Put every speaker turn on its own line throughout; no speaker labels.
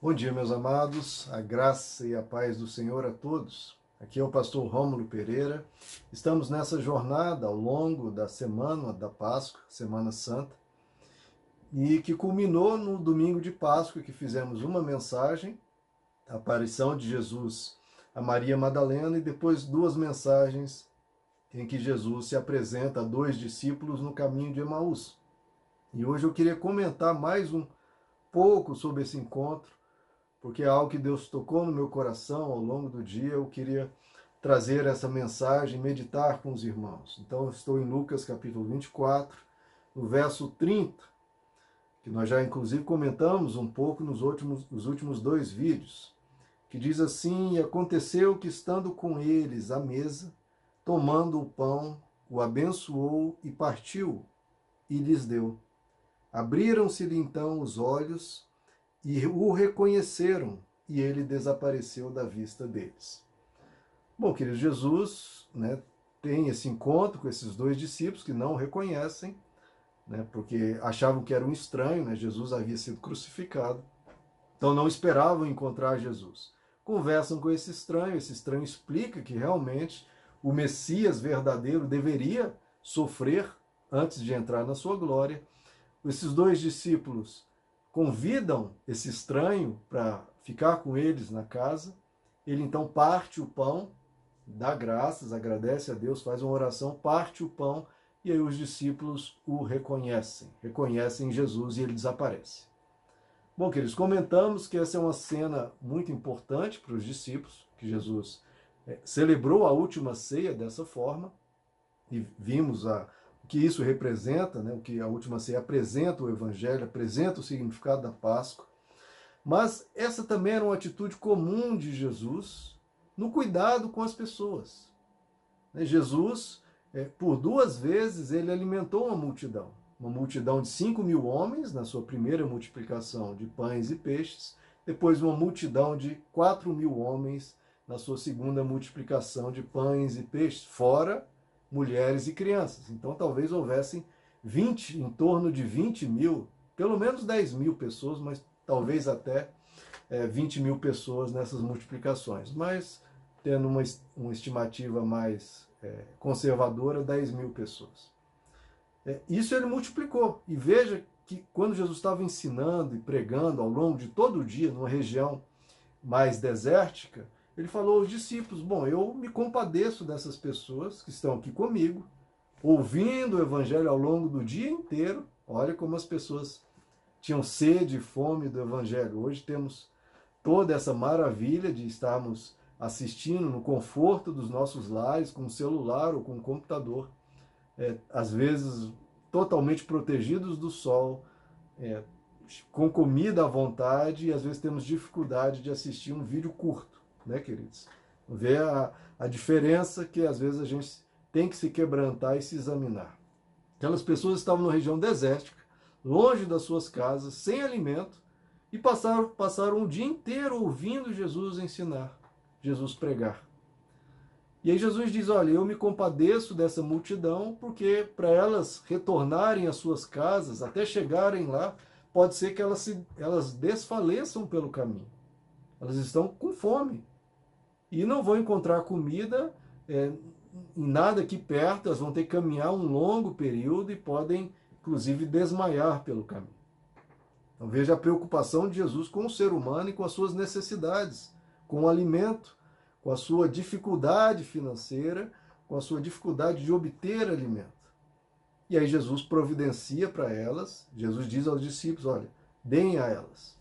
Bom dia, meus amados, a graça e a paz do Senhor a todos. Aqui é o pastor Rômulo Pereira. Estamos nessa jornada ao longo da semana da Páscoa, Semana Santa, e que culminou no domingo de Páscoa, que fizemos uma mensagem, a aparição de Jesus a Maria Madalena, e depois duas mensagens em que Jesus se apresenta a dois discípulos no caminho de Emaús. E hoje eu queria comentar mais um pouco sobre esse encontro porque é algo que Deus tocou no meu coração ao longo do dia. Eu queria trazer essa mensagem, meditar com os irmãos. Então, estou em Lucas capítulo 24, no verso 30, que nós já inclusive comentamos um pouco nos últimos, nos últimos dois vídeos, que diz assim: E aconteceu que, estando com eles à mesa, tomando o pão, o abençoou e partiu, e lhes deu. Abriram-se-lhe então os olhos e o reconheceram e ele desapareceu da vista deles. Bom, querido Jesus, né, tem esse encontro com esses dois discípulos que não o reconhecem, né, porque achavam que era um estranho, né, Jesus havia sido crucificado, então não esperavam encontrar Jesus. Conversam com esse estranho, esse estranho explica que realmente o Messias verdadeiro deveria sofrer antes de entrar na sua glória. Esses dois discípulos convidam esse estranho para ficar com eles na casa. Ele então parte o pão, dá graças, agradece a Deus, faz uma oração, parte o pão e aí os discípulos o reconhecem, reconhecem Jesus e ele desaparece. Bom, queridos, comentamos que essa é uma cena muito importante para os discípulos, que Jesus é, celebrou a última ceia dessa forma, e vimos a, que isso representa, né, o que a última ceia apresenta o Evangelho, apresenta o significado da Páscoa. Mas essa também era uma atitude comum de Jesus no cuidado com as pessoas. Né, Jesus, é, por duas vezes, ele alimentou uma multidão. Uma multidão de 5 mil homens, na sua primeira multiplicação de pães e peixes, depois uma multidão de 4 mil homens na sua segunda multiplicação de pães e peixes, fora mulheres e crianças. Então talvez houvessem 20, em torno de 20 mil, pelo menos 10 mil pessoas, mas talvez até é, 20 mil pessoas nessas multiplicações. Mas tendo uma, uma estimativa mais é, conservadora, 10 mil pessoas. É, isso ele multiplicou. E veja que quando Jesus estava ensinando e pregando ao longo de todo o dia, numa região mais desértica, ele falou aos discípulos: Bom, eu me compadeço dessas pessoas que estão aqui comigo, ouvindo o evangelho ao longo do dia inteiro. Olha como as pessoas tinham sede e fome do evangelho. Hoje temos toda essa maravilha de estarmos assistindo no conforto dos nossos lares, com o celular ou com o computador, é, às vezes totalmente protegidos do sol, é, com comida à vontade, e às vezes temos dificuldade de assistir um vídeo curto né, queridos? Ver a, a diferença que às vezes a gente tem que se quebrantar e se examinar. Aquelas pessoas estavam na região desértica, longe das suas casas, sem alimento, e passaram, passaram o dia inteiro ouvindo Jesus ensinar, Jesus pregar. E aí Jesus diz: Olha, eu me compadeço dessa multidão, porque para elas retornarem às suas casas, até chegarem lá, pode ser que elas, se, elas desfaleçam pelo caminho. Elas estão com fome e não vão encontrar comida é, nada aqui perto, elas vão ter que caminhar um longo período e podem, inclusive, desmaiar pelo caminho. Então veja a preocupação de Jesus com o ser humano e com as suas necessidades, com o alimento, com a sua dificuldade financeira, com a sua dificuldade de obter alimento. E aí Jesus providencia para elas, Jesus diz aos discípulos: olha, deem a elas.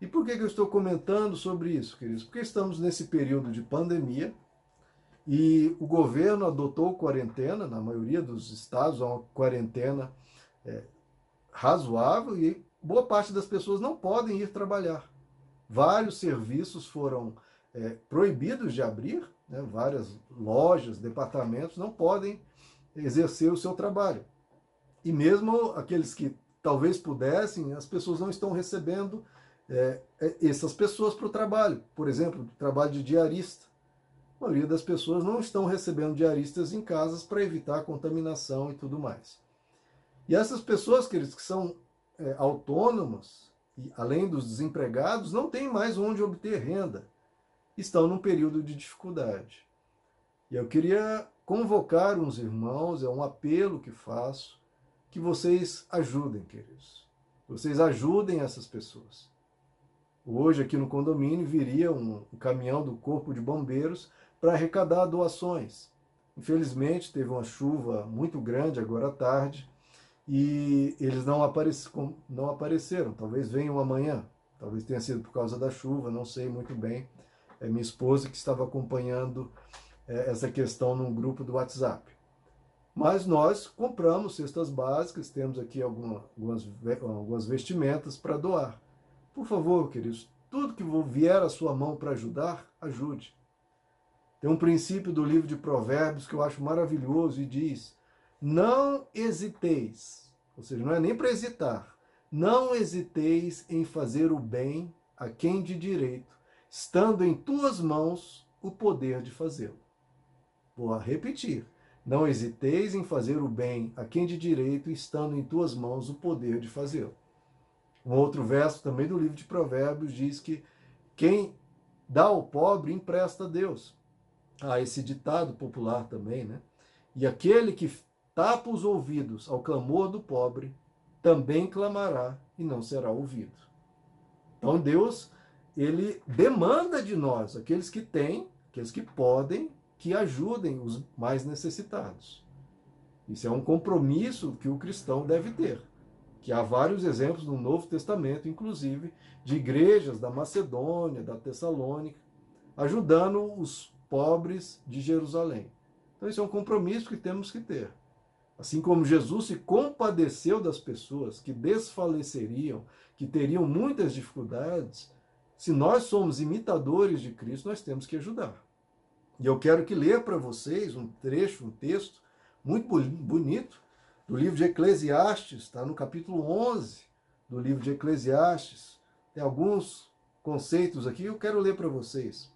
E por que, eu estou comentando sobre isso, queridos? Porque estamos nesse período de pandemia e o governo adotou quarentena, na maioria dos estados, uma quarentena é, razoável e boa parte das pessoas não podem ir trabalhar. Vários serviços foram é, proibidos de abrir, né? várias lojas, departamentos não podem exercer o seu trabalho. E mesmo aqueles que talvez pudessem, as pessoas não estão recebendo é, é, essas pessoas para o trabalho. Por exemplo, trabalho de diarista. A maioria das pessoas não estão recebendo diaristas em casas para evitar contaminação e tudo mais. E essas pessoas, queridos, que são é, autônomas e além dos desempregados, não têm mais onde obter renda. Estão num período de dificuldade. E eu queria convocar uns irmãos, é um apelo que faço, que vocês ajudem, queridos. Vocês ajudem essas pessoas. Hoje, aqui no condomínio, viria um, caminhão do Corpo de Bombeiros para arrecadar doações. Infelizmente, teve uma chuva muito grande agora à tarde e eles não, apareci, não apareceram. Talvez venham amanhã. Talvez tenha sido por causa da chuva, não sei muito bem. É minha esposa que estava acompanhando é, essa questão num grupo do WhatsApp. Mas nós compramos cestas básicas, temos aqui alguma, algumas, algumas vestimentas para doar. Por favor, queridos, tudo que vier à sua mão para ajudar, ajude. Tem um princípio do livro de Provérbios que eu acho maravilhoso e diz: Não hesiteis, ou seja, não é nem para hesitar, não hesiteis em fazer o bem a quem de direito, estando em tuas mãos o poder de fazê-lo. Vou repetir. Não hesiteis em fazer o bem a quem de direito, estando em tuas mãos o poder de fazê-lo. Um outro verso também do livro de Provérbios diz que quem dá ao pobre empresta a Deus. Ah, esse ditado popular também, né? E aquele que tapa os ouvidos ao clamor do pobre, também clamará e não será ouvido. Então Deus, ele demanda de nós, aqueles que têm, aqueles que podem, que ajudem os mais necessitados. Isso é um compromisso que o cristão deve ter. Que há vários exemplos no Novo Testamento, inclusive, de igrejas da Macedônia, da Tessalônica, ajudando os pobres de Jerusalém. Então, isso é um compromisso que temos que ter. Assim como Jesus se compadeceu das pessoas que desfaleceriam, que teriam muitas dificuldades, se nós somos imitadores de Cristo, nós temos que ajudar. E eu quero que ler para vocês um trecho, um texto muito bonito do livro de Eclesiastes, está no capítulo 11 do livro de Eclesiastes. Tem alguns conceitos aqui, eu quero ler para vocês.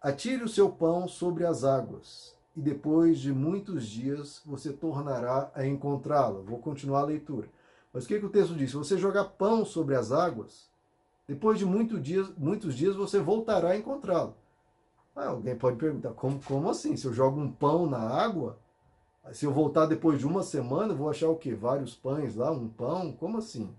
Atire o seu pão sobre as águas, e depois de muitos dias você tornará a encontrá-lo. Vou continuar a leitura. Mas o que, que o texto diz? Se você jogar pão sobre as águas, depois de muitos dias, muitos dias você voltará a encontrá-lo. Ah, alguém pode perguntar, como, como assim? Se eu jogo um pão na água, se eu voltar depois de uma semana, vou achar o quê? Vários pães lá, um pão? Como assim?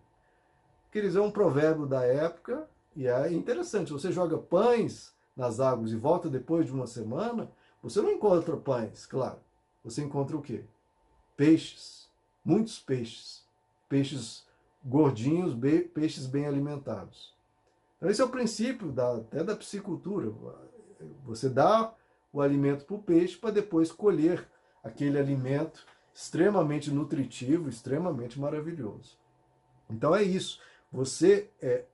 Queridos, é um provérbio da época e é interessante. Você joga pães nas águas e volta depois de uma semana, você não encontra pães, claro. Você encontra o quê? Peixes. Muitos peixes. Peixes gordinhos, peixes bem alimentados. Então, esse é o princípio da, até da piscicultura. Você dá o alimento para o peixe para depois colher aquele alimento extremamente nutritivo, extremamente maravilhoso. Então é isso. Você é,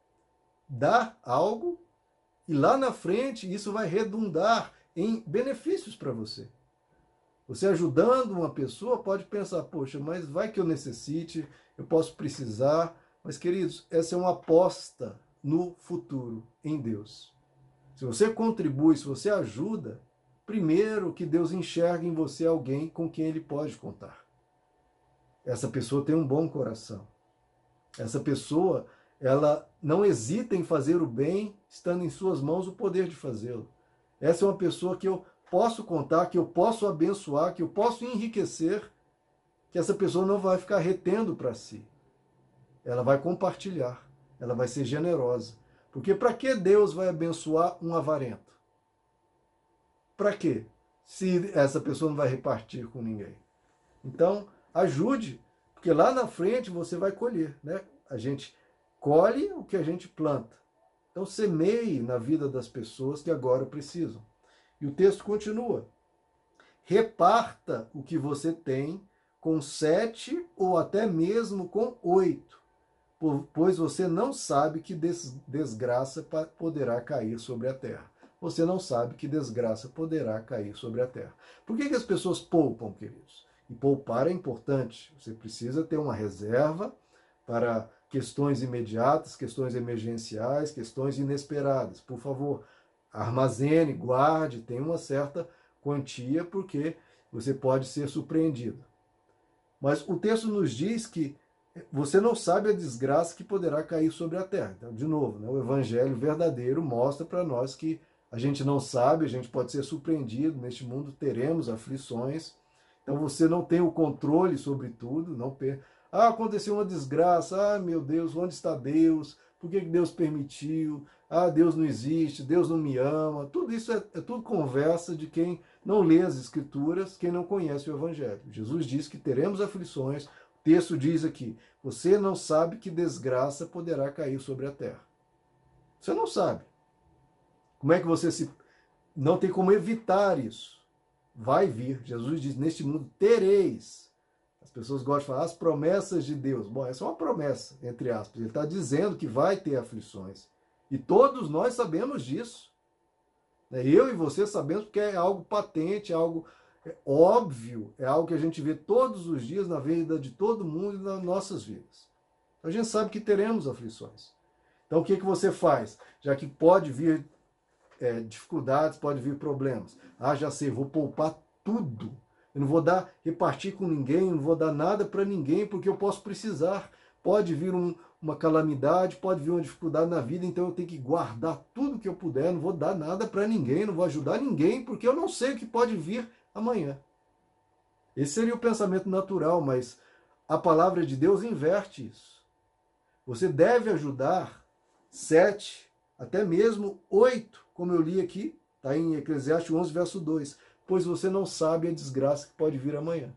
dá algo e lá na frente isso vai redundar em benefícios para você. Você ajudando uma pessoa pode pensar, poxa, mas vai que eu necessite, eu posso precisar. Mas, queridos, essa é uma aposta no futuro em Deus. Se você contribui, se você ajuda, primeiro que Deus enxerga em você alguém com quem ele pode contar. Essa pessoa tem um bom coração. Essa pessoa, ela não hesita em fazer o bem, estando em suas mãos o poder de fazê-lo. Essa é uma pessoa que eu posso contar, que eu posso abençoar, que eu posso enriquecer, que essa pessoa não vai ficar retendo para si. Ela vai compartilhar, ela vai ser generosa. Porque para que Deus vai abençoar um avarento? Para quê? Se essa pessoa não vai repartir com ninguém. Então, ajude, porque lá na frente você vai colher, né? A gente colhe o que a gente planta. Então, semeie na vida das pessoas que agora precisam. E o texto continua: reparta o que você tem com sete ou até mesmo com oito pois você não sabe que desgraça poderá cair sobre a terra. Você não sabe que desgraça poderá cair sobre a terra. Por que, que as pessoas poupam, queridos? E poupar é importante. Você precisa ter uma reserva para questões imediatas, questões emergenciais, questões inesperadas. Por favor, armazene, guarde, tenha uma certa quantia, porque você pode ser surpreendido. Mas o texto nos diz que você não sabe a desgraça que poderá cair sobre a terra. Então, de novo, né, o evangelho verdadeiro mostra para nós que a gente não sabe, a gente pode ser surpreendido, neste mundo teremos aflições. Então você não tem o controle sobre tudo, não Ah, aconteceu uma desgraça, ah, meu Deus, onde está Deus? Por que Deus permitiu? Ah, Deus não existe, Deus não me ama. Tudo isso é, é tudo conversa de quem não lê as Escrituras, quem não conhece o Evangelho. Jesus diz que teremos aflições. O texto diz aqui: você não sabe que desgraça poderá cair sobre a terra. Você não sabe. Como é que você se. Não tem como evitar isso. Vai vir. Jesus diz: neste mundo tereis. As pessoas gostam de falar as promessas de Deus. Bom, essa é uma promessa, entre aspas. Ele está dizendo que vai ter aflições. E todos nós sabemos disso. Né? Eu e você sabemos porque é algo patente, é algo é óbvio, é algo que a gente vê todos os dias na vida de todo mundo e nas nossas vidas. A gente sabe que teremos aflições. Então o que, que você faz? Já que pode vir é, dificuldades, pode vir problemas. Ah, já sei, vou poupar tudo. Eu não vou dar, repartir com ninguém, não vou dar nada para ninguém, porque eu posso precisar. Pode vir um, uma calamidade, pode vir uma dificuldade na vida, então eu tenho que guardar tudo que eu puder, não vou dar nada para ninguém, não vou ajudar ninguém, porque eu não sei o que pode vir amanhã. Esse seria o pensamento natural, mas a palavra de Deus inverte isso. Você deve ajudar sete, até mesmo oito, como eu li aqui, está em Eclesiastes 11, verso 2, pois você não sabe a desgraça que pode vir amanhã.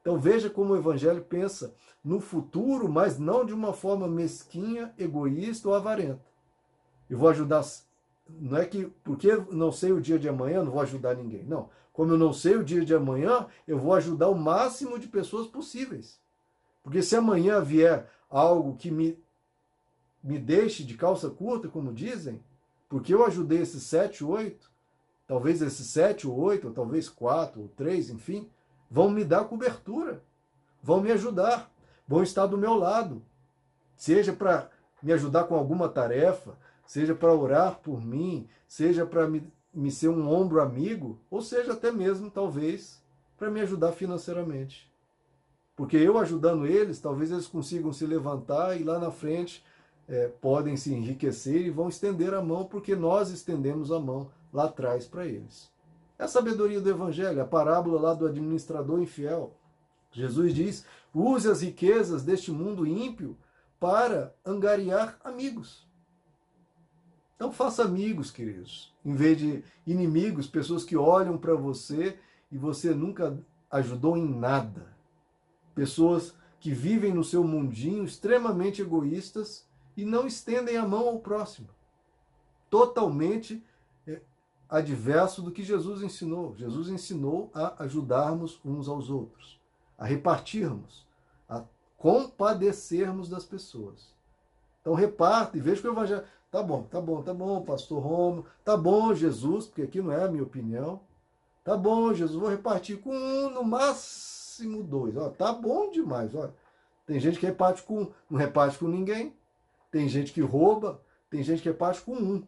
Então veja como o Evangelho pensa no futuro, mas não de uma forma mesquinha, egoísta ou avarenta. Eu vou ajudar. Não é que porque não sei o dia de amanhã, não vou ajudar ninguém. Não. Como eu não sei o dia de amanhã, eu vou ajudar o máximo de pessoas possíveis. Porque se amanhã vier algo que me, me deixe de calça curta, como dizem, porque eu ajudei esses sete, oito, talvez esses sete ou oito, ou talvez quatro ou três, enfim, vão me dar cobertura, vão me ajudar, vão estar do meu lado, seja para me ajudar com alguma tarefa, seja para orar por mim, seja para me, me ser um ombro amigo, ou seja até mesmo, talvez, para me ajudar financeiramente. Porque eu ajudando eles, talvez eles consigam se levantar e lá na frente é, podem se enriquecer e vão estender a mão, porque nós estendemos a mão lá atrás para eles. É a sabedoria do Evangelho, a parábola lá do administrador infiel. Jesus diz: use as riquezas deste mundo ímpio para angariar amigos. Então faça amigos, queridos, em vez de inimigos, pessoas que olham para você e você nunca ajudou em nada. Pessoas que vivem no seu mundinho extremamente egoístas e não estendem a mão ao próximo. Totalmente adverso do que Jesus ensinou. Jesus ensinou a ajudarmos uns aos outros, a repartirmos, a compadecermos das pessoas. Então reparta e veja que o evangelho. Tá bom, tá bom, tá bom, pastor Romo, tá bom, Jesus, porque aqui não é a minha opinião. Tá bom, Jesus, vou repartir com um, no máximo dois. Ó, tá bom demais. Ó. Tem gente que reparte com não reparte com ninguém. Tem gente que rouba, tem gente que reparte com um.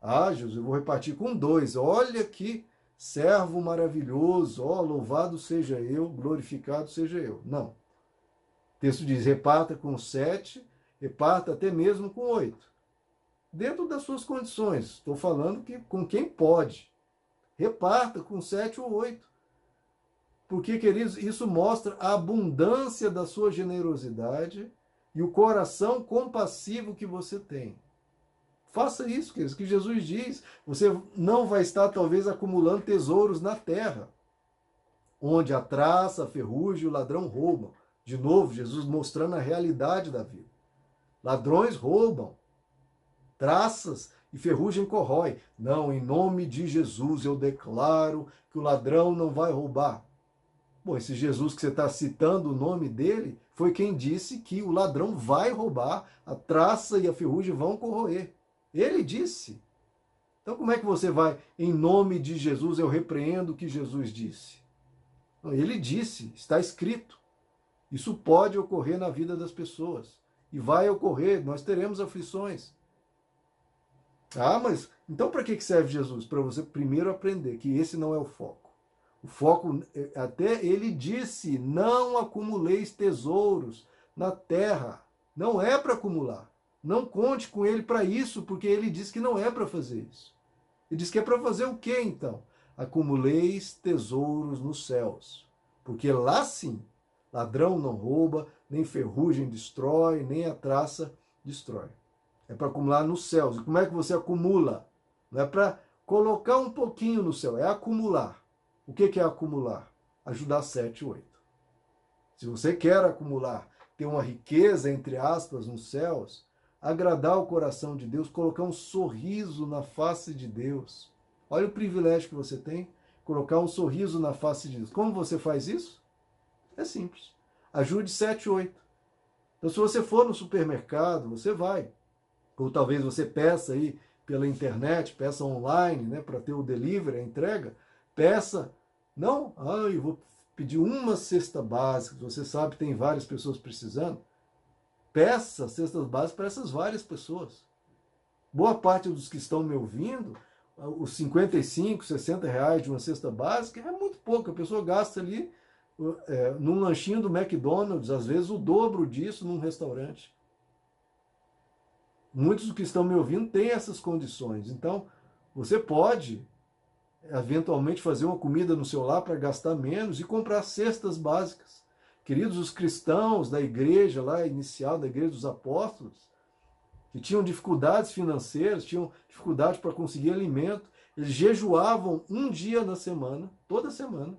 Ah, Jesus, eu vou repartir com dois. Olha que servo maravilhoso. Ó, oh, louvado seja eu, glorificado seja eu. Não. O texto diz: reparta com sete, reparta até mesmo com oito. Dentro das suas condições. Estou falando que com quem pode. Reparta com sete ou oito. Porque, queridos, isso mostra a abundância da sua generosidade e o coração compassivo que você tem. Faça isso, queridos, que Jesus diz. Você não vai estar, talvez, acumulando tesouros na terra, onde a traça, a ferrugem e o ladrão roubam. De novo, Jesus mostrando a realidade da vida. Ladrões roubam, traças e ferrugem corrói. Não, em nome de Jesus eu declaro que o ladrão não vai roubar. Bom, esse Jesus que você está citando o nome dele foi quem disse que o ladrão vai roubar, a traça e a ferrugem vão corroer. Ele disse. Então, como é que você vai, em nome de Jesus, eu repreendo o que Jesus disse? Ele disse, está escrito. Isso pode ocorrer na vida das pessoas. E vai ocorrer, nós teremos aflições. Ah, mas então para que serve Jesus? Para você primeiro aprender que esse não é o foco. O foco, é, até ele disse: não acumuleis tesouros na terra. Não é para acumular. Não conte com ele para isso, porque ele diz que não é para fazer isso. Ele diz que é para fazer o que então? Acumuleis tesouros nos céus. Porque lá sim, ladrão não rouba, nem ferrugem destrói, nem a traça destrói. É para acumular nos céus. E como é que você acumula? Não é para colocar um pouquinho no céu, é acumular. O que é acumular? Ajudar 7 e 8. Se você quer acumular, ter uma riqueza, entre aspas, nos céus, agradar o coração de Deus, colocar um sorriso na face de Deus. Olha o privilégio que você tem, colocar um sorriso na face de Deus. Como você faz isso? É simples. Ajude 7 8. Então, se você for no supermercado, você vai. Ou talvez você peça aí pela internet, peça online, né, para ter o delivery, a entrega. Peça. Não, ah, eu vou pedir uma cesta básica. Você sabe, tem várias pessoas precisando peça cestas básicas para essas várias pessoas. Boa parte dos que estão me ouvindo, os 55, 60 reais de uma cesta básica é muito pouco. A pessoa gasta ali é, num lanchinho do McDonald's, às vezes o dobro disso num restaurante. Muitos que estão me ouvindo têm essas condições. Então, você pode eventualmente fazer uma comida no seu lar para gastar menos e comprar cestas básicas. Queridos, os cristãos da igreja lá inicial, da igreja dos apóstolos, que tinham dificuldades financeiras, tinham dificuldade para conseguir alimento, eles jejuavam um dia na semana, toda semana.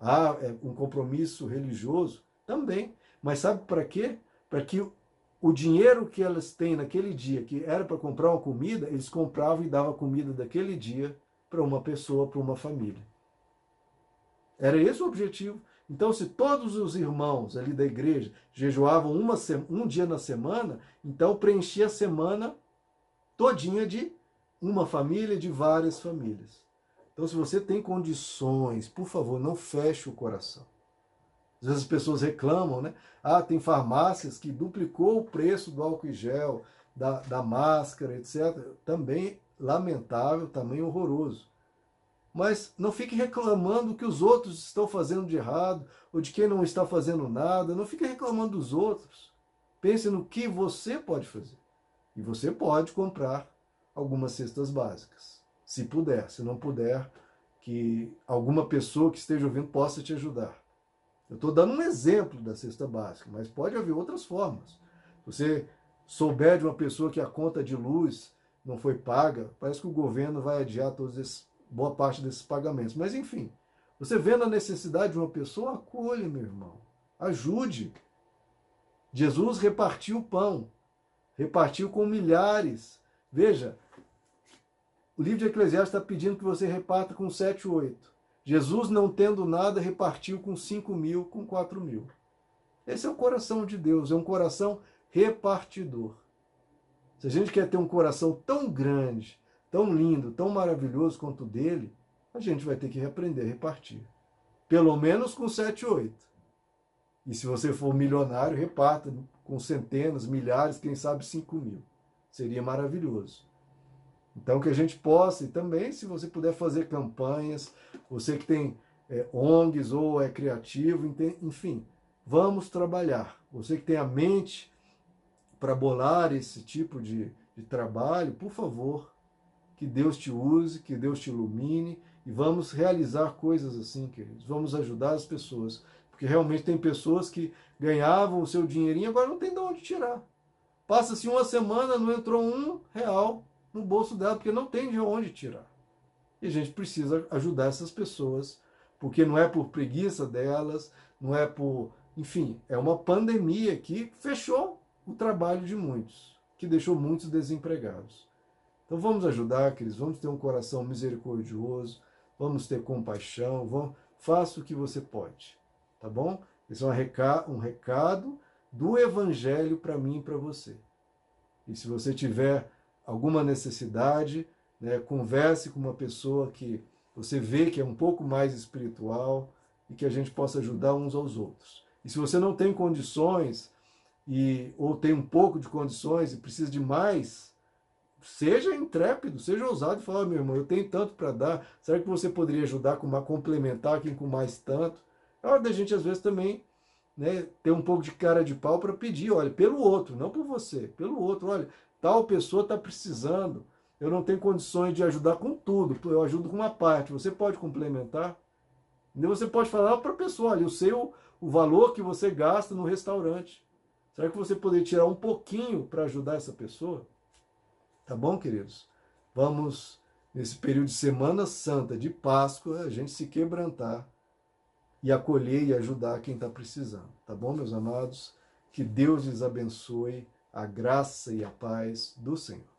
Ah, é um compromisso religioso também. Mas sabe para quê? Para que o dinheiro que elas têm naquele dia, que era para comprar uma comida, eles compravam e davam comida daquele dia para uma pessoa, para uma família. Era esse o objetivo. Então, se todos os irmãos ali da igreja jejuavam uma, um dia na semana, então preenchia a semana todinha de uma família, de várias famílias. Então, se você tem condições, por favor, não feche o coração. Às vezes as pessoas reclamam, né? Ah, tem farmácias que duplicou o preço do álcool em gel, da, da máscara, etc. Também lamentável, também horroroso. Mas não fique reclamando que os outros estão fazendo de errado, ou de quem não está fazendo nada. Não fique reclamando dos outros. Pense no que você pode fazer. E você pode comprar algumas cestas básicas. Se puder. Se não puder, que alguma pessoa que esteja ouvindo possa te ajudar. Eu estou dando um exemplo da cesta básica, mas pode haver outras formas. Você souber de uma pessoa que a conta de luz não foi paga, parece que o governo vai adiar todos esses boa parte desses pagamentos. Mas enfim, você vendo a necessidade de uma pessoa, acolha, meu irmão. Ajude. Jesus repartiu o pão, repartiu com milhares. Veja, o livro de Eclesiastes está pedindo que você reparta com sete, oito. Jesus, não tendo nada, repartiu com cinco mil, com quatro mil. Esse é o coração de Deus, é um coração repartidor. Se a gente quer ter um coração tão grande, tão lindo, tão maravilhoso quanto o dele, a gente vai ter que reaprender a repartir. Pelo menos com 7, 8. E se você for milionário, reparta com centenas, milhares, quem sabe 5 mil. Seria maravilhoso. Então que a gente possa, e também se você puder fazer campanhas, você que tem é, ONGs ou é criativo, enfim, vamos trabalhar. Você que tem a mente para bolar esse tipo de, de trabalho, por favor, que Deus te use, que Deus te ilumine e vamos realizar coisas assim, queridos. Vamos ajudar as pessoas. Porque realmente tem pessoas que ganhavam o seu dinheirinho agora não tem de onde tirar. Passa-se uma semana, não entrou um real no bolso dela, porque não tem de onde tirar. E a gente precisa ajudar essas pessoas, porque não é por preguiça delas, não é por. Enfim, é uma pandemia que fechou o trabalho de muitos, que deixou muitos desempregados. Então vamos ajudar, queridos, vamos ter um coração misericordioso, vamos ter compaixão, vamos, faça o que você pode, tá bom? Esse é um recado, um recado do Evangelho para mim e para você. E se você tiver alguma necessidade, né, converse com uma pessoa que você vê que é um pouco mais espiritual e que a gente possa ajudar uns aos outros. E se você não tem condições e ou tem um pouco de condições e precisa de mais seja intrépido, seja ousado e fala, meu irmão, eu tenho tanto para dar, será que você poderia ajudar com uma complementar aqui com mais tanto? É hora da gente, às vezes, também né, ter um pouco de cara de pau para pedir, olha, pelo outro, não por você, pelo outro, olha, tal pessoa está precisando, eu não tenho condições de ajudar com tudo, eu ajudo com uma parte, você pode complementar? Você pode falar para a pessoa, olha, eu sei o, o valor que você gasta no restaurante, será que você poderia tirar um pouquinho para ajudar essa pessoa? Tá bom, queridos? Vamos, nesse período de Semana Santa, de Páscoa, a gente se quebrantar e acolher e ajudar quem está precisando. Tá bom, meus amados? Que Deus lhes abençoe, a graça e a paz do Senhor.